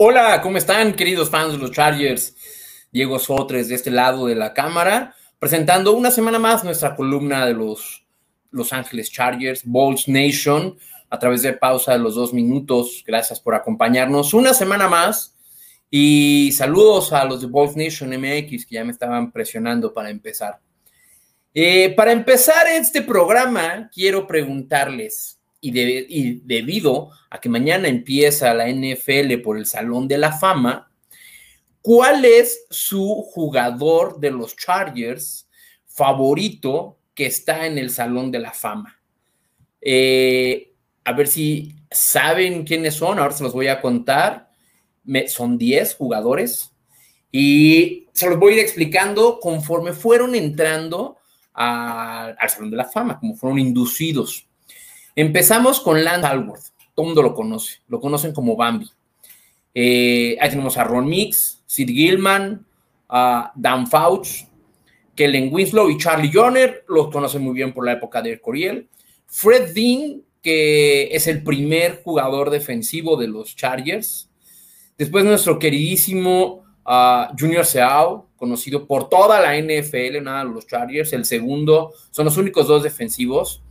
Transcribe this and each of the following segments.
Hola, ¿cómo están, queridos fans de los Chargers? Diego Sotres de este lado de la cámara, presentando una semana más nuestra columna de los Los Ángeles Chargers, Balls Nation, a través de pausa de los dos minutos. Gracias por acompañarnos una semana más. Y saludos a los de Balls Nation MX que ya me estaban presionando para empezar. Eh, para empezar este programa, quiero preguntarles, y, debido a que mañana empieza la NFL por el Salón de la Fama, ¿cuál es su jugador de los Chargers favorito que está en el Salón de la Fama? Eh, a ver si saben quiénes son, ahora se los voy a contar. son 10 jugadores y se los voy a ir explicando conforme fueron entrando al Salón de la Fama, como fueron inducidos. Empezamos con Lance Alworth, todo el mundo lo conoce, lo conocen como Bambi. Eh, ahí tenemos a Ron Mix, Sid Gilman, a Dan Fauch, Kellen Winslow y Charlie Joner, los conocen muy bien por la época de Coriel. Fred Dean, que es el primer jugador defensivo de los Chargers. Después nuestro queridísimo uh, Junior Seau, conocido por toda la NFL, nada los Chargers. El segundo, son los únicos dos defensivos.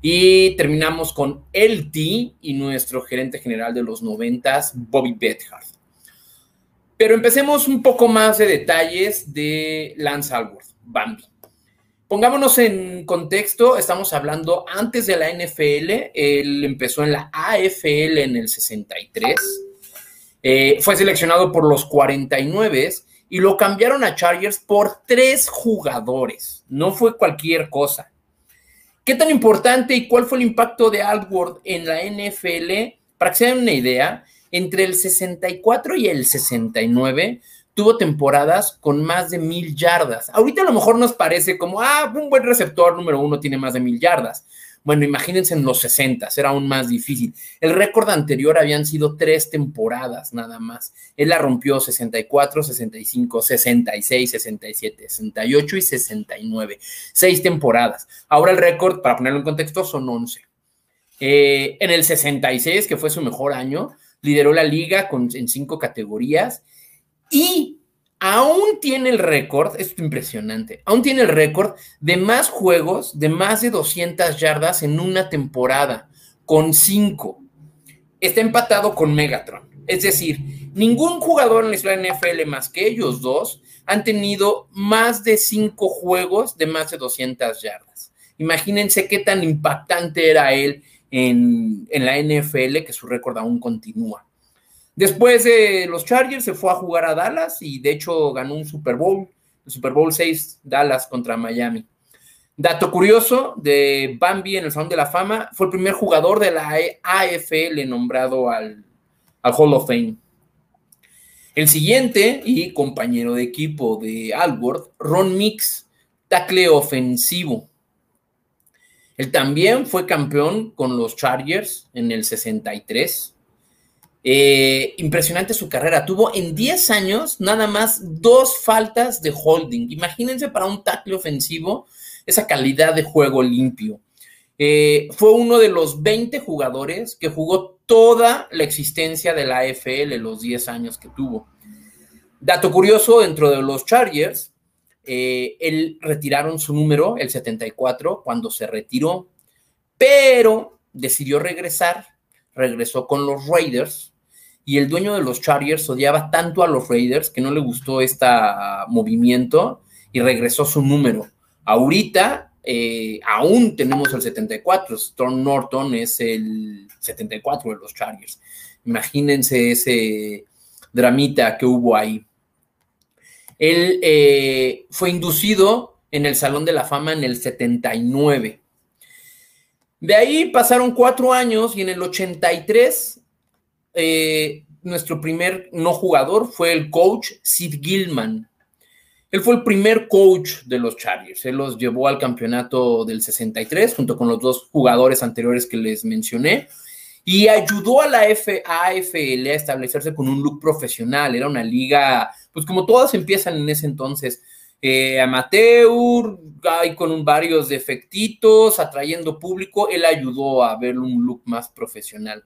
Y terminamos con LT y nuestro gerente general de los noventas, Bobby Bethard. Pero empecemos un poco más de detalles de Lance Alworth, Bambi. Pongámonos en contexto, estamos hablando antes de la NFL, él empezó en la AFL en el 63, eh, fue seleccionado por los 49 y lo cambiaron a Chargers por tres jugadores, no fue cualquier cosa. ¿Qué tan importante y cuál fue el impacto de Alworth en la NFL? Para que se den una idea, entre el 64 y el 69 tuvo temporadas con más de mil yardas. Ahorita a lo mejor nos parece como, ah, un buen receptor número uno tiene más de mil yardas. Bueno, imagínense en los 60, era aún más difícil. El récord anterior habían sido tres temporadas nada más. Él la rompió 64, 65, 66, 67, 68 y 69. Seis temporadas. Ahora el récord, para ponerlo en contexto, son 11. Eh, en el 66, que fue su mejor año, lideró la liga con, en cinco categorías y aún tiene el récord, esto es impresionante, aún tiene el récord de más juegos de más de 200 yardas en una temporada, con 5. Está empatado con Megatron. Es decir, ningún jugador en la historia de NFL más que ellos dos han tenido más de 5 juegos de más de 200 yardas. Imagínense qué tan impactante era él en, en la NFL que su récord aún continúa. Después de los Chargers se fue a jugar a Dallas y de hecho ganó un Super Bowl, el Super Bowl 6 Dallas contra Miami. Dato curioso de Bambi en el Salón de la Fama, fue el primer jugador de la AFL nombrado al, al Hall of Fame. El siguiente y compañero de equipo de Alworth, Ron Mix, tackle ofensivo. Él también fue campeón con los Chargers en el 63 eh, impresionante su carrera. Tuvo en 10 años nada más dos faltas de holding. Imagínense para un tackle ofensivo esa calidad de juego limpio. Eh, fue uno de los 20 jugadores que jugó toda la existencia de la AFL, los 10 años que tuvo. Dato curioso, dentro de los Chargers, eh, él retiraron su número, el 74, cuando se retiró, pero decidió regresar, regresó con los Raiders y el dueño de los Chargers odiaba tanto a los Raiders que no le gustó este movimiento y regresó su número. Ahorita eh, aún tenemos el 74, Storm Norton es el 74 de los Chargers. Imagínense ese dramita que hubo ahí. Él eh, fue inducido en el Salón de la Fama en el 79. De ahí pasaron cuatro años y en el 83 eh, nuestro primer no jugador fue el coach Sid Gilman. Él fue el primer coach de los Chargers. Él los llevó al campeonato del 63 junto con los dos jugadores anteriores que les mencioné y ayudó a la AFL a establecerse con un look profesional. Era una liga, pues como todas empiezan en ese entonces, eh, amateur, hay con varios defectitos, atrayendo público. Él ayudó a ver un look más profesional.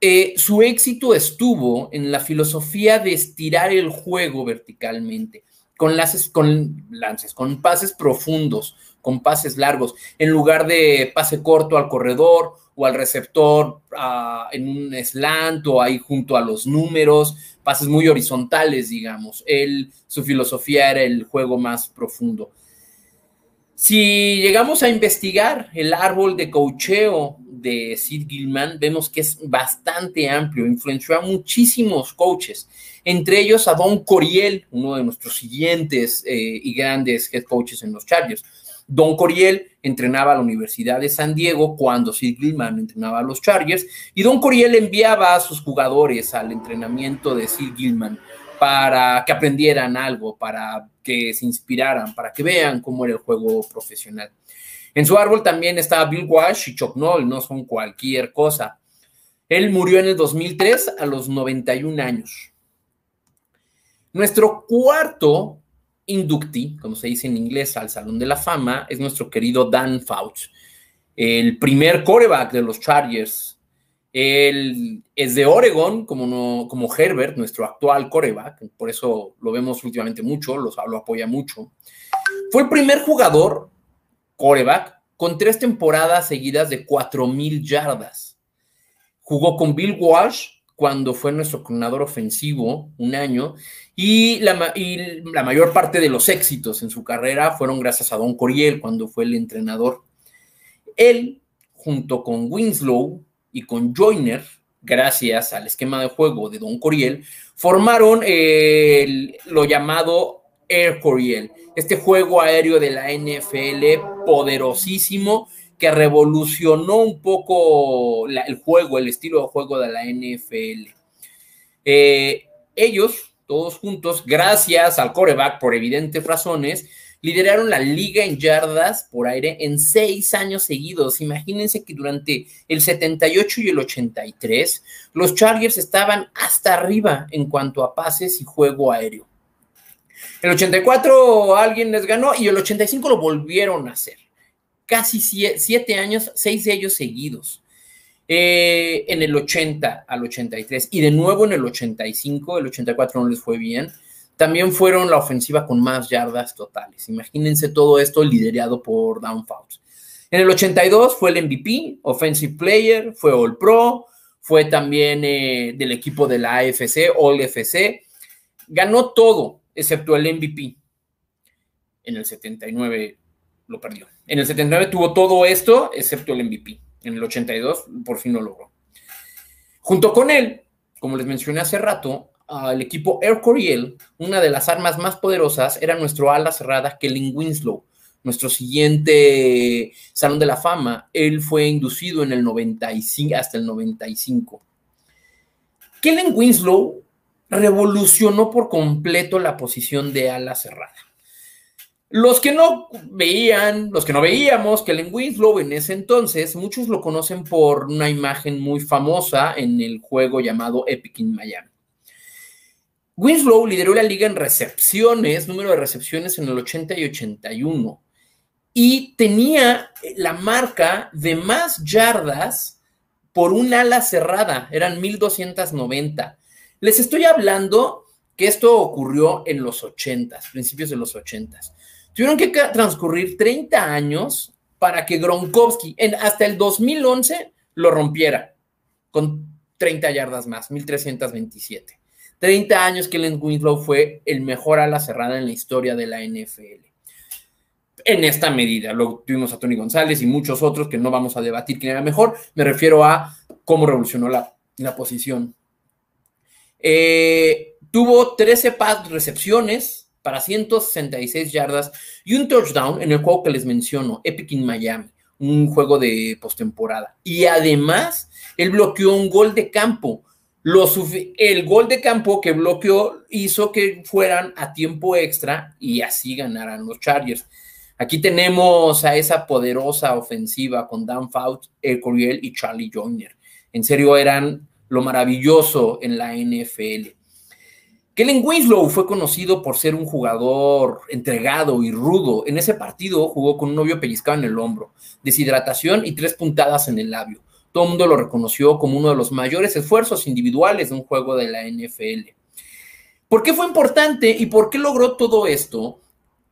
Eh, su éxito estuvo en la filosofía de estirar el juego verticalmente, con, con lances, con pases profundos, con pases largos, en lugar de pase corto al corredor o al receptor ah, en un slant o ahí junto a los números, pases muy horizontales, digamos. Él, su filosofía era el juego más profundo. Si llegamos a investigar el árbol de cocheo de Sid Gilman, vemos que es bastante amplio, influenció a muchísimos coaches, entre ellos a Don Coriel, uno de nuestros siguientes eh, y grandes head coaches en los Chargers. Don Coriel entrenaba a la Universidad de San Diego cuando Sid Gilman entrenaba a los Chargers y Don Coriel enviaba a sus jugadores al entrenamiento de Sid Gilman para que aprendieran algo, para que se inspiraran, para que vean cómo era el juego profesional. En su árbol también estaba Bill Walsh y Chuck Noll, no son cualquier cosa. Él murió en el 2003 a los 91 años. Nuestro cuarto inductee, como se dice en inglés, al Salón de la Fama, es nuestro querido Dan Fouch, el primer coreback de los Chargers, él es de Oregon, como, no, como Herbert, nuestro actual coreback, por eso lo vemos últimamente mucho, lo, lo apoya mucho. Fue el primer jugador coreback con tres temporadas seguidas de 4.000 yardas. Jugó con Bill Walsh cuando fue nuestro coordinador ofensivo un año y la, y la mayor parte de los éxitos en su carrera fueron gracias a Don Coriel cuando fue el entrenador. Él, junto con Winslow, y con Joyner, gracias al esquema de juego de Don Coriel, formaron lo llamado Air Coriel, este juego aéreo de la NFL poderosísimo que revolucionó un poco el juego, el estilo de juego de la NFL. Eh, ellos, todos juntos, gracias al coreback por evidentes razones, lideraron la liga en yardas por aire en seis años seguidos. Imagínense que durante el 78 y el 83, los Chargers estaban hasta arriba en cuanto a pases y juego aéreo. El 84 alguien les ganó y el 85 lo volvieron a hacer. Casi siete años, seis de ellos seguidos. Eh, en el 80 al 83 y de nuevo en el 85, el 84 no les fue bien también fueron la ofensiva con más yardas totales. Imagínense todo esto liderado por Down En el 82 fue el MVP, Offensive Player, fue All Pro, fue también eh, del equipo de la AFC, All FC. Ganó todo, excepto el MVP. En el 79 lo perdió. En el 79 tuvo todo esto, excepto el MVP. En el 82 por fin lo logró. Junto con él, como les mencioné hace rato, al equipo Air Coryell, una de las armas más poderosas era nuestro ala cerrada Kellen Winslow, nuestro siguiente Salón de la Fama. Él fue inducido en el 95 hasta el 95. Kellen Winslow revolucionó por completo la posición de ala cerrada. Los que no veían, los que no veíamos Kellen Winslow en ese entonces, muchos lo conocen por una imagen muy famosa en el juego llamado Epic in Miami. Winslow lideró la liga en recepciones, número de recepciones en el 80 y 81, y tenía la marca de más yardas por un ala cerrada, eran 1290. Les estoy hablando que esto ocurrió en los 80, principios de los 80. Tuvieron que transcurrir 30 años para que Gronkowski en, hasta el 2011 lo rompiera con 30 yardas más, 1327. 30 años que Kellen Winslow fue el mejor ala cerrada en la historia de la NFL. En esta medida, luego tuvimos a Tony González y muchos otros que no vamos a debatir quién era mejor. Me refiero a cómo revolucionó la, posición. Eh, tuvo 13 pass recepciones para 166 yardas y un touchdown en el juego que les menciono, Epic in Miami, un juego de postemporada. Y además, él bloqueó un gol de campo el gol de campo que bloqueó hizo que fueran a tiempo extra y así ganaran los Chargers. Aquí tenemos a esa poderosa ofensiva con Dan Fouts, El Coriel y Charlie Joyner. En serio, eran lo maravilloso en la NFL. Kellen Winslow fue conocido por ser un jugador entregado y rudo. En ese partido jugó con un novio pellizcado en el hombro, deshidratación y tres puntadas en el labio todo el mundo lo reconoció como uno de los mayores esfuerzos individuales de un juego de la NFL. ¿Por qué fue importante y por qué logró todo esto?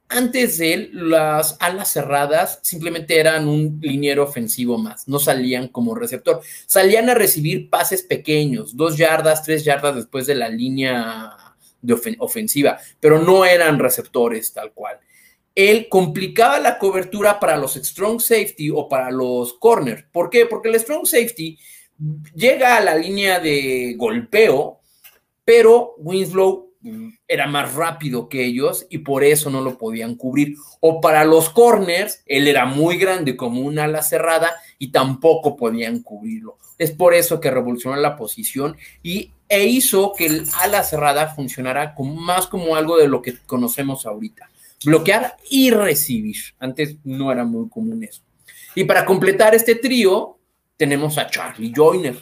Antes de él, las alas cerradas simplemente eran un liniero ofensivo más, no salían como receptor, salían a recibir pases pequeños, dos yardas, tres yardas después de la línea de ofensiva, pero no eran receptores tal cual. Él complicaba la cobertura para los strong safety o para los corner. ¿Por qué? Porque el strong safety llega a la línea de golpeo, pero Winslow era más rápido que ellos y por eso no lo podían cubrir. O para los corners, él era muy grande como una ala cerrada y tampoco podían cubrirlo. Es por eso que revolucionó la posición y, e hizo que el ala cerrada funcionara más como algo de lo que conocemos ahorita. Bloquear y recibir. Antes no era muy común eso. Y para completar este trío, tenemos a Charlie Joyner.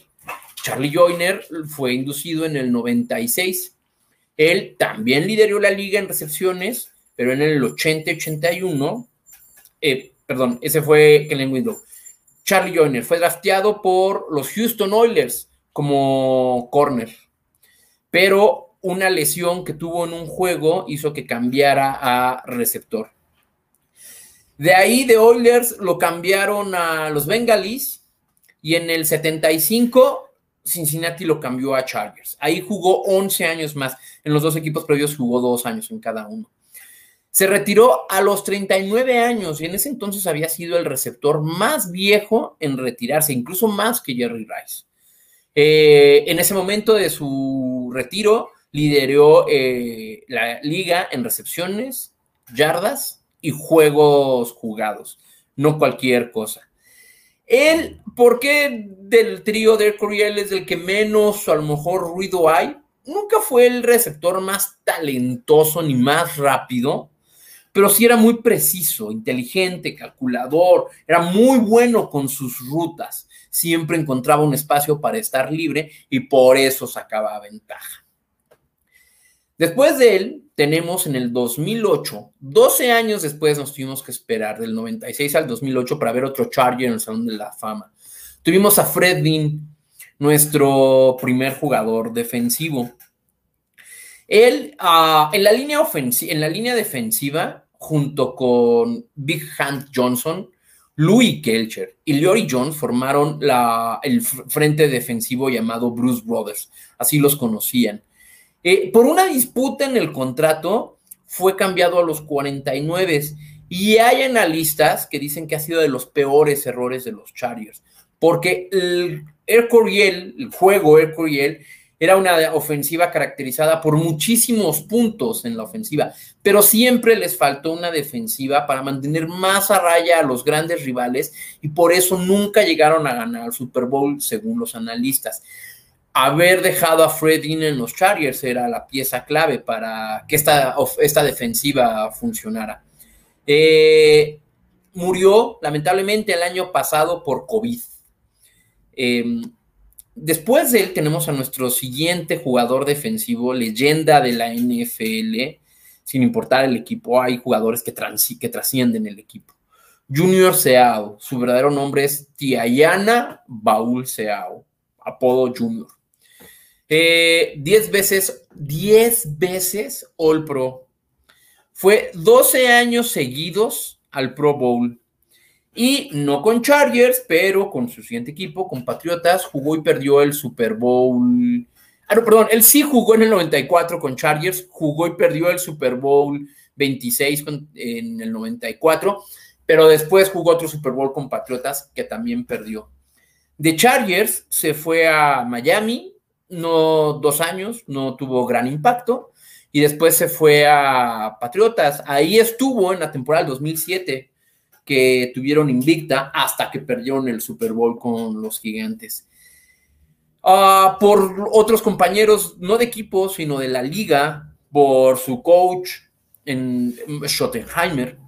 Charlie Joyner fue inducido en el 96 él también lideró la liga en recepciones, pero en el 80-81, eh, perdón, ese fue Kellen Window. Charlie Joyner fue drafteado por los Houston Oilers como corner, pero una lesión que tuvo en un juego hizo que cambiara a receptor. De ahí de Oilers lo cambiaron a los Bengalis y en el 75 Cincinnati lo cambió a Chargers. Ahí jugó 11 años más. En los dos equipos previos jugó dos años en cada uno. Se retiró a los 39 años y en ese entonces había sido el receptor más viejo en retirarse, incluso más que Jerry Rice. Eh, en ese momento de su retiro, lideró eh, la liga en recepciones, yardas y juegos jugados, no cualquier cosa. Él, ¿por qué del trío de Curiel es el que menos, a lo mejor, ruido hay? Nunca fue el receptor más talentoso ni más rápido, pero sí era muy preciso, inteligente, calculador, era muy bueno con sus rutas. Siempre encontraba un espacio para estar libre y por eso sacaba ventaja. Después de él, tenemos en el 2008, 12 años después nos tuvimos que esperar, del 96 al 2008, para ver otro Charger en el Salón de la Fama. Tuvimos a Fred Dean, nuestro primer jugador defensivo. Él, uh, en, la línea en la línea defensiva, junto con Big Hand Johnson, Louis Kelcher y Liory Jones formaron la, el frente defensivo llamado Bruce Brothers, así los conocían. Eh, por una disputa en el contrato fue cambiado a los 49 y hay analistas que dicen que ha sido de los peores errores de los Chargers, porque el Air Coryell, el juego Air Coryell, era una ofensiva caracterizada por muchísimos puntos en la ofensiva, pero siempre les faltó una defensiva para mantener más a raya a los grandes rivales y por eso nunca llegaron a ganar el Super Bowl según los analistas haber dejado a Fred en los Chargers era la pieza clave para que esta, esta defensiva funcionara. Eh, murió lamentablemente el año pasado por COVID. Em, después de él tenemos a nuestro siguiente jugador defensivo, leyenda de la NFL, sin importar el equipo, hay jugadores que, que trascienden el equipo. Junior Seao, su verdadero nombre es Tiayana Baul Seao, apodo Junior. 10 eh, veces, 10 veces All Pro. Fue 12 años seguidos al Pro Bowl. Y no con Chargers, pero con su siguiente equipo, con Patriotas, jugó y perdió el Super Bowl. Ah, no, perdón, él sí jugó en el 94 con Chargers, jugó y perdió el Super Bowl 26 en el 94, pero después jugó otro Super Bowl con Patriotas que también perdió. De Chargers se fue a Miami, no dos años, no tuvo gran impacto. Y después se fue a Patriotas. Ahí estuvo en la temporada del 2007, que tuvieron invicta hasta que perdieron el Super Bowl con los gigantes. Ah, por otros compañeros, no de equipo, sino de la liga, por su coach en Schottenheimer,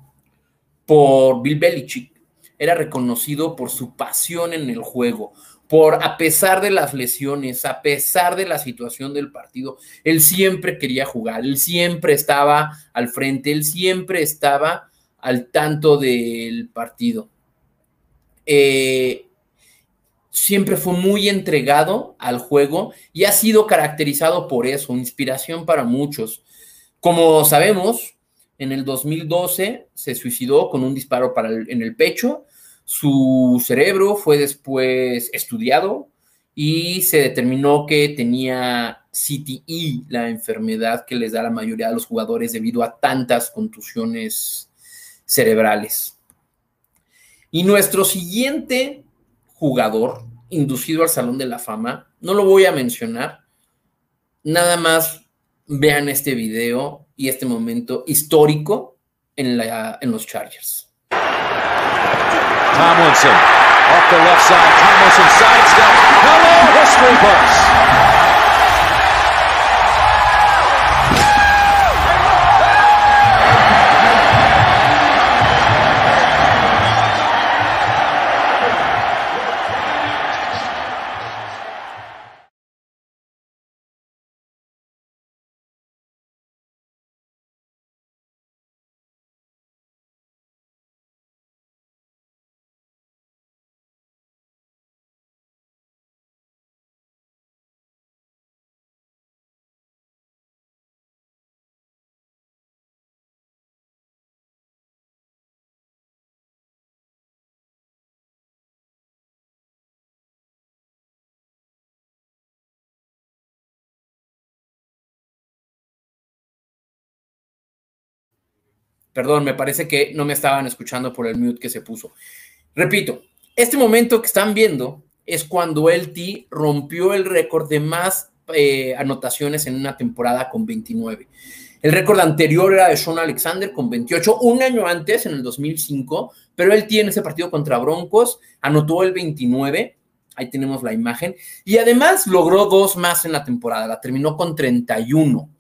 por Bill Belichick, era reconocido por su pasión en el juego, por a pesar de las lesiones, a pesar de la situación del partido, él siempre quería jugar, él siempre estaba al frente, él siempre estaba al tanto del partido. Eh, siempre fue muy entregado al juego y ha sido caracterizado por eso, inspiración para muchos. Como sabemos, en el 2012 se suicidó con un disparo en el pecho. Su cerebro fue después estudiado y se determinó que tenía CTE, la enfermedad que les da la mayoría de los jugadores debido a tantas contusiones cerebrales. Y nuestro siguiente jugador inducido al Salón de la Fama, no lo voy a mencionar, nada más vean este video y este momento histórico en, en los Chargers. Tomlinson, off the left side, Tomlinson sidestep, hello history books. Perdón, me parece que no me estaban escuchando por el mute que se puso. Repito, este momento que están viendo es cuando LT rompió el récord de más eh, anotaciones en una temporada con 29. El récord anterior era de Sean Alexander con 28, un año antes, en el 2005, pero él tiene ese partido contra Broncos, anotó el 29, ahí tenemos la imagen, y además logró dos más en la temporada, la terminó con 31.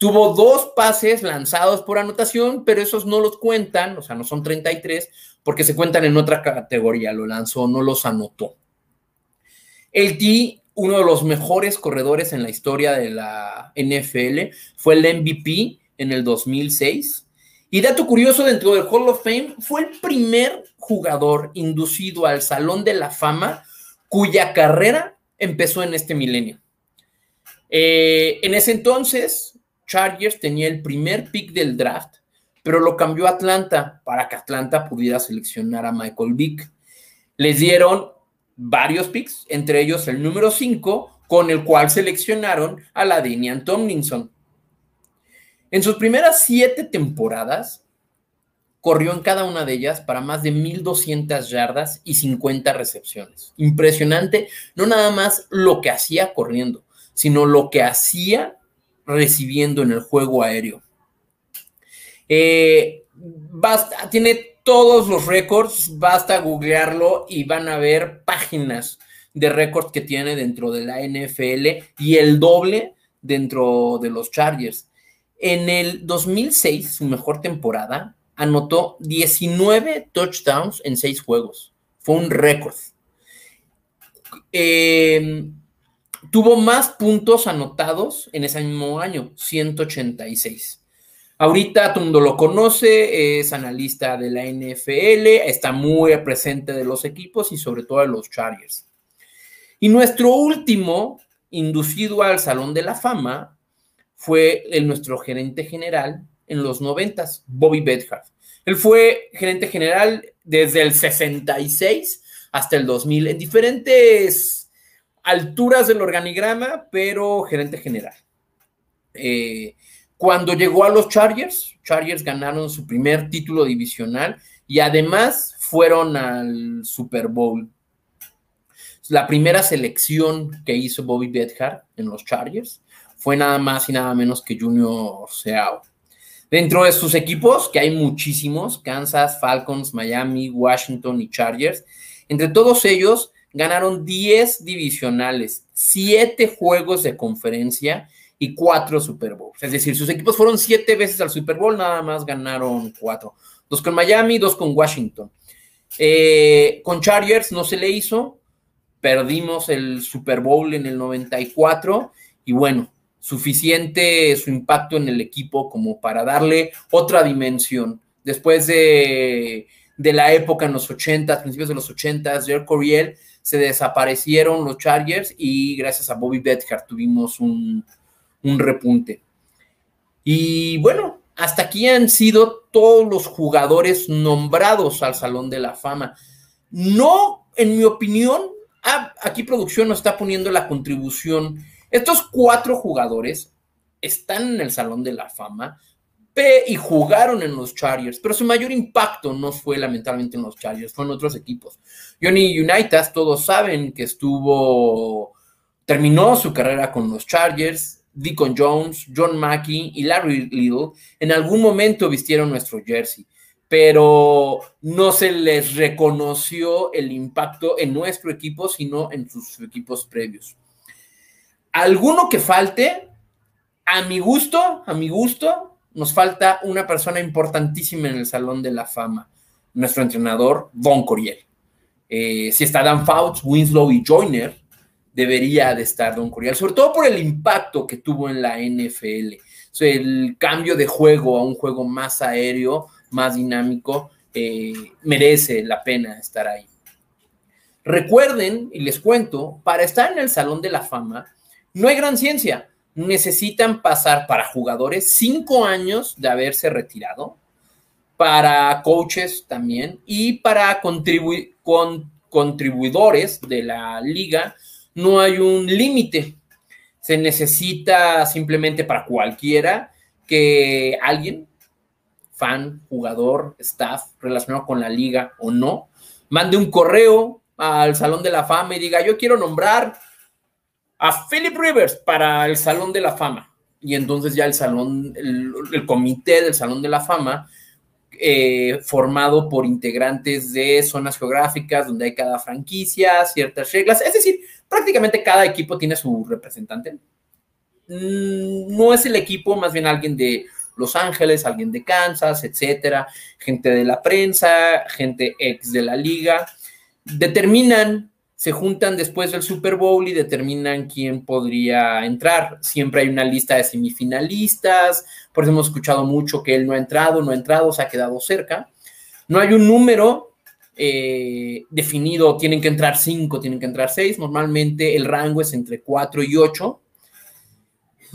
Tuvo dos pases lanzados por anotación, pero esos no los cuentan, o sea, no son 33, porque se cuentan en otra categoría. Lo lanzó, no los anotó. El T, uno de los mejores corredores en la historia de la NFL, fue el MVP en el 2006. Y dato curioso, dentro del Hall of Fame, fue el primer jugador inducido al Salón de la Fama cuya carrera empezó en este milenio. Eh, en ese entonces, Chargers tenía el primer pick del draft, pero lo cambió a Atlanta para que Atlanta pudiera seleccionar a Michael Vick. Les dieron varios picks, entre ellos el número 5, con el cual seleccionaron a la Denian Tomlinson. En sus primeras siete temporadas, corrió en cada una de ellas para más de 1.200 yardas y 50 recepciones. Impresionante, no nada más lo que hacía corriendo, sino lo que hacía recibiendo en el juego aéreo. Eh, tiene todos los récords, basta googlearlo y van a ver páginas de récords que tiene dentro de la NFL y el doble dentro de los Chargers. En el 2006, su mejor temporada, anotó 19 touchdowns en 6 juegos. Fue un récord. Eh, tuvo más puntos anotados en ese mismo año, 186. Ahorita mundo lo conoce, es analista de la NFL, está muy presente de los equipos y sobre todo de los Chargers. Y nuestro último inducido al Salón de la Fama fue el, nuestro gerente general en los noventas, Bobby Bedhart. Él fue gerente general desde el 66 hasta el 2000 en diferentes alturas del organigrama, pero gerente general. Eh, cuando llegó a los Chargers, Chargers ganaron su primer título divisional y además fueron al Super Bowl. La primera selección que hizo Bobby Bedhart en los Chargers fue nada más y nada menos que Junior Seau. Dentro de sus equipos, que hay muchísimos, Kansas, Falcons, Miami, Washington y Chargers, entre todos ellos ganaron 10 divisionales, 7 juegos de conferencia y 4 Super Bowls. Es decir, sus equipos fueron 7 veces al Super Bowl, nada más ganaron 4. Dos con Miami, dos con Washington. Eh, con Chargers no se le hizo, perdimos el Super Bowl en el 94 y bueno, suficiente su impacto en el equipo como para darle otra dimensión. Después de, de la época en los 80, principios de los 80, Jerry Coriel se desaparecieron los Chargers y gracias a Bobby Bedhart tuvimos un, un repunte. Y bueno, hasta aquí han sido todos los jugadores nombrados al Salón de la Fama. No, en mi opinión, ah, aquí producción nos está poniendo la contribución. Estos cuatro jugadores están en el Salón de la Fama y jugaron en los Chargers, pero su mayor impacto no fue lamentablemente en los Chargers, fue en otros equipos. Johnny Unitas, todos saben que estuvo, terminó su carrera con los Chargers, Deacon Jones, John Mackey y Larry Little en algún momento vistieron nuestro jersey, pero no se les reconoció el impacto en nuestro equipo, sino en sus equipos previos. ¿Alguno que falte? A mi gusto, a mi gusto, nos falta una persona importantísima en el Salón de la Fama, nuestro entrenador, Von Coriel. Eh, si está Dan Fouts, Winslow y Joyner, debería de estar Don Coriel, sobre todo por el impacto que tuvo en la NFL. el cambio de juego a un juego más aéreo, más dinámico, eh, merece la pena estar ahí. Recuerden, y les cuento, para estar en el Salón de la Fama, no hay gran ciencia necesitan pasar para jugadores cinco años de haberse retirado, para coaches también y para contribuidores de la liga no hay un límite. Se necesita simplemente para cualquiera que alguien, fan, jugador, staff relacionado con la liga o no, mande un correo al Salón de la Fama y diga, yo quiero nombrar a Philip Rivers para el Salón de la Fama. Y entonces ya el salón, el, comité del Salón de la Fama, eh, formado por integrantes de zonas geográficas donde hay cada franquicia, ciertas reglas, es decir, prácticamente cada equipo tiene su representante. Mm, no es el equipo, más bien alguien de Los Ángeles, alguien de Kansas, etcétera, gente de la prensa, gente ex de la liga, determinan se juntan después del Super Bowl y determinan quién podría entrar. Siempre hay una lista de semifinalistas, por eso hemos escuchado mucho que él no ha entrado, no ha entrado, se ha quedado cerca. No hay un número eh, definido, tienen que entrar cinco, tienen que entrar seis. Normalmente el rango es entre cuatro y ocho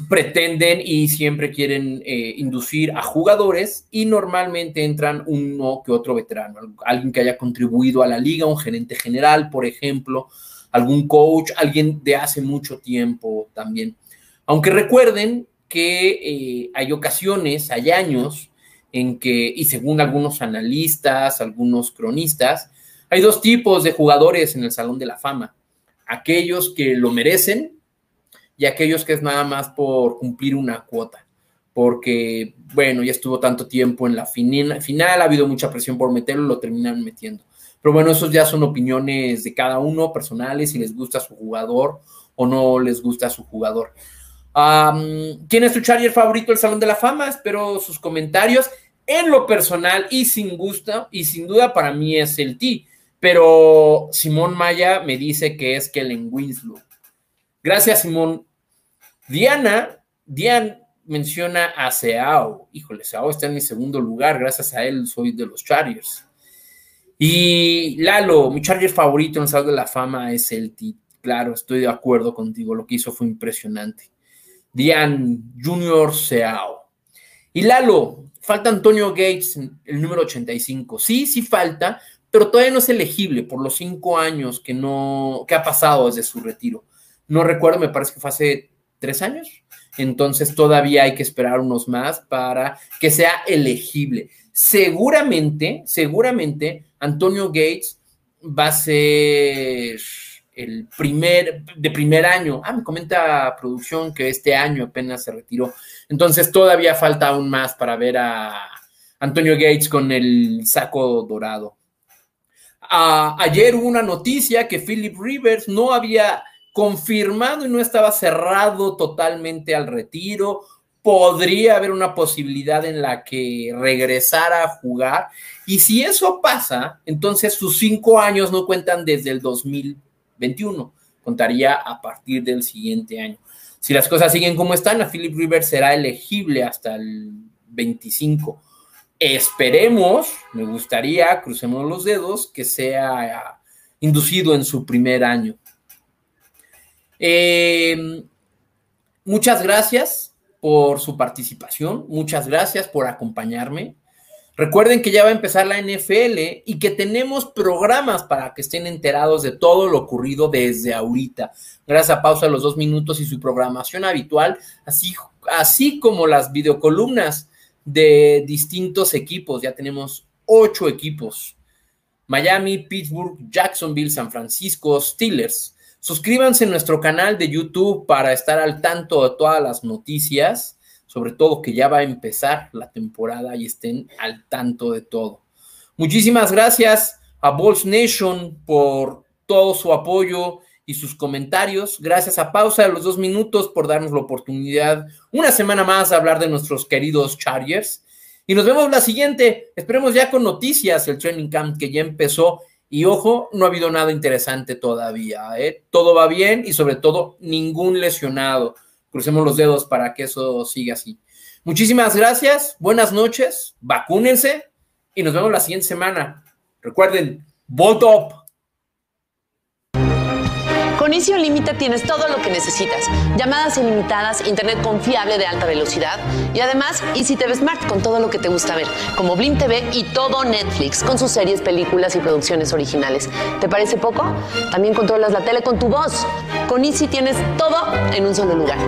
pretenden y siempre quieren eh, inducir a jugadores y normalmente entran uno que otro veterano, alguien que haya contribuido a la liga, un gerente general, por ejemplo, algún coach, alguien de hace mucho tiempo también. Aunque recuerden que eh, hay ocasiones, hay años en que, y según algunos analistas, algunos cronistas, hay dos tipos de jugadores en el Salón de la Fama. Aquellos que lo merecen y aquellos que es nada más por cumplir una cuota, porque, bueno, ya estuvo tanto tiempo en la final, ha habido mucha presión por meterlo, lo terminan metiendo. Pero bueno, esos ya son opiniones de cada uno, personales, si les gusta su jugador o no les gusta su jugador. ¿Quién es tu Charger favorito del Salón de la Fama? Espero sus comentarios. En lo personal y sin gusto, y sin duda para mí es el T, pero Simón Maya me dice que es Kellen Winslow. Gracias, Simón. Diana, Diana menciona a Seao. Híjole, Seao está en mi segundo lugar. Gracias a él soy de los Chargers. Y Lalo, mi Charger favorito en el Salón de la Fama es el T. Claro, estoy de acuerdo contigo. Lo que hizo fue impresionante. Dian Junior Seao. Y Lalo, falta Antonio Gates, el número 85. Sí, sí falta, pero todavía no es elegible por los cinco años que no que ha pasado desde su retiro no recuerdo, me parece que fue hace tres años. Entonces todavía hay que esperar unos más para que sea elegible. Seguramente, seguramente Antonio Gates va a ser el primer, de primer año. Ah, me comenta producción que este año apenas se retiró. Entonces todavía falta aún más para ver a Antonio Gates con el saco dorado. Ah, ayer hubo una noticia que Philip Rivers no había confirmado y no estaba cerrado totalmente al retiro. Podría haber una posibilidad en la que regresara a jugar. Y si eso pasa, entonces sus cinco años no cuentan desde el 2021, contaría a partir del siguiente año. Si las cosas siguen como están, a Philip Rivers será elegible hasta el 25. Esperemos, me gustaría, crucemos los dedos, que sea inducido en su primer año. Eh, muchas gracias por su participación, muchas gracias por acompañarme. Recuerden que ya va a empezar la NFL y que tenemos programas para que estén enterados de todo lo ocurrido desde ahorita. Gracias a Pausa los dos minutos y su programación habitual, así, así como las videocolumnas de distintos equipos. Ya tenemos ocho equipos. Miami, Pittsburgh, Jacksonville, San Francisco, Steelers. Suscríbanse a nuestro canal de YouTube para estar al tanto de todas las noticias sobre todo que ya va a empezar la temporada y estén al tanto de todo. Muchísimas gracias a Balls Nation por todo su apoyo y sus comentarios. Gracias a Pausa de los dos minutos por darnos la oportunidad una semana más de hablar de nuestros queridos Chargers. Y nos vemos la siguiente. Esperemos ya con noticias el training camp que ya empezó. Y ojo, no ha habido nada interesante todavía. ¿eh? Todo va bien y sobre todo ningún lesionado. Crucemos los dedos para que eso siga así. Muchísimas gracias, buenas noches, vacúnense y nos vemos la siguiente semana. Recuerden, vote up. Con Easy Límite tienes todo lo que necesitas. Llamadas ilimitadas, internet confiable de alta velocidad y además Easy TV Smart con todo lo que te gusta ver, como Blim TV y todo Netflix con sus series, películas y producciones originales. ¿Te parece poco? También controlas la tele con tu voz. Con Easy tienes todo en un solo lugar.